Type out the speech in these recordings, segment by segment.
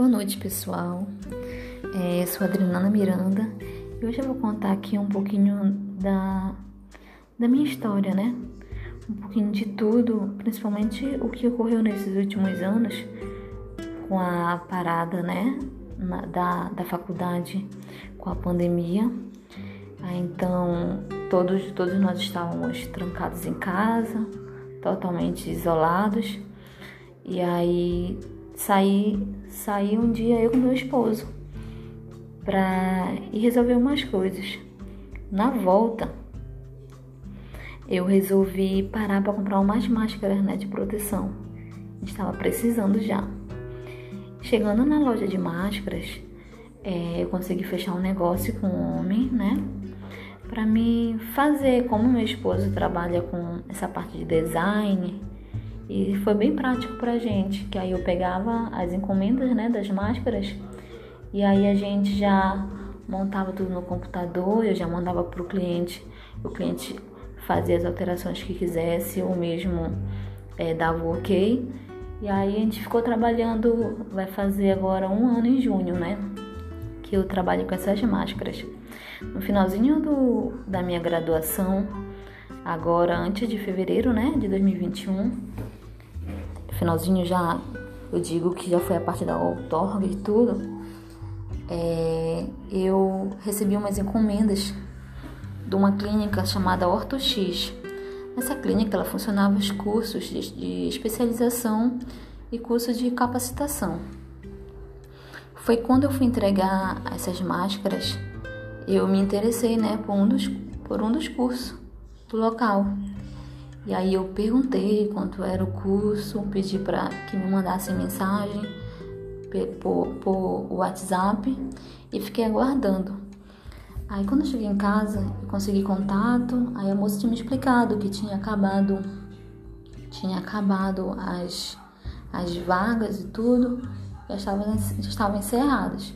noite, pessoal. É, sou Adriana Miranda e hoje eu vou contar aqui um pouquinho da, da minha história, né? Um pouquinho de tudo, principalmente o que ocorreu nesses últimos anos com a parada, né? Na, da, da faculdade com a pandemia. Então, todos, todos nós estávamos trancados em casa, totalmente isolados. E aí saí, saí um dia eu com meu esposo para ir resolver umas coisas. Na volta, eu resolvi parar para comprar umas máscaras né, de proteção. Estava precisando já. Chegando na loja de máscaras, é, eu consegui fechar um negócio com um homem, né? Para me fazer, como meu esposo trabalha com essa parte de design, e foi bem prático pra gente, que aí eu pegava as encomendas, né, das máscaras, e aí a gente já montava tudo no computador, eu já mandava pro cliente, o cliente fazia as alterações que quisesse, ou mesmo é, dava o ok. E aí a gente ficou trabalhando, vai fazer agora um ano em junho, né? Que eu trabalho com essas máscaras. No finalzinho do, da minha graduação, agora antes de fevereiro, né, de 2021, finalzinho já, eu digo que já foi a parte da outorga e tudo, é, eu recebi umas encomendas de uma clínica chamada OrtoX. Nessa clínica ela funcionava os cursos de, de especialização e cursos de capacitação. Foi quando eu fui entregar essas máscaras, eu me interessei, né, por um dos, por um dos cursos do local. E aí eu perguntei quanto era o curso, pedi para que me mandassem mensagem por, por WhatsApp e fiquei aguardando. Aí quando eu cheguei em casa, eu consegui contato, aí a moça tinha me explicado que tinha acabado tinha acabado as, as vagas e tudo, já estavam, já estavam encerradas.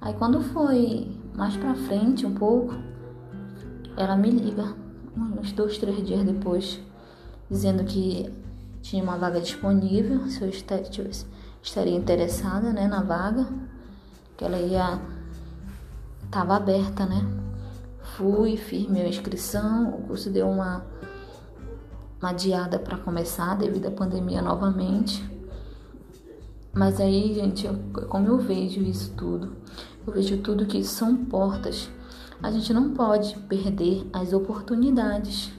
Aí quando foi mais pra frente um pouco, ela me liga, uns dois, três dias depois, dizendo que tinha uma vaga disponível, se eu estaria interessada né, na vaga, que ela ia estava aberta, né? Fui, fiz minha inscrição, o curso deu uma, uma adiada para começar devido à pandemia novamente. Mas aí, gente, eu, como eu vejo isso tudo, eu vejo tudo que são portas. A gente não pode perder as oportunidades.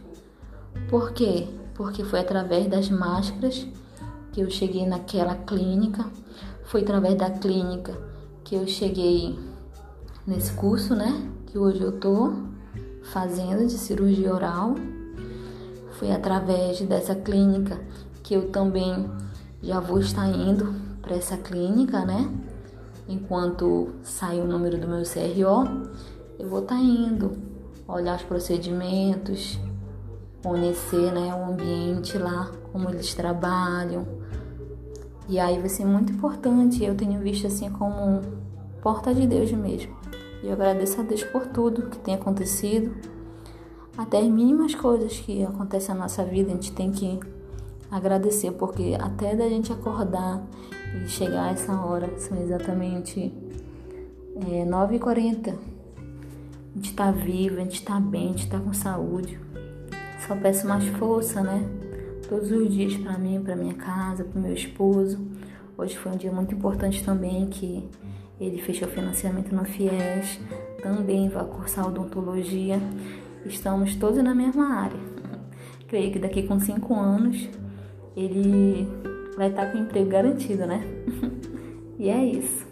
Por quê? Porque foi através das máscaras que eu cheguei naquela clínica, foi através da clínica que eu cheguei nesse curso, né? Que hoje eu tô fazendo de cirurgia oral. Foi através dessa clínica que eu também já vou estar indo para essa clínica, né? Enquanto sai o número do meu CRO, eu vou estar indo olhar os procedimentos, conhecer né, o ambiente lá, como eles trabalham. E aí vai ser muito importante. Eu tenho visto assim como porta de Deus mesmo. E eu agradeço a Deus por tudo que tem acontecido. Até as mínimas coisas que acontecem na nossa vida, a gente tem que agradecer, porque até da gente acordar e chegar a essa hora, são exatamente é, 9h40. A gente tá vivo, a gente tá bem, a gente tá com saúde. Só peço mais força, né? Todos os dias para mim, para minha casa, para meu esposo. Hoje foi um dia muito importante também que ele fechou financiamento no FIES, também vai cursar odontologia. Estamos todos na mesma área. Creio que daqui com cinco anos ele vai estar com emprego garantido, né? e é isso.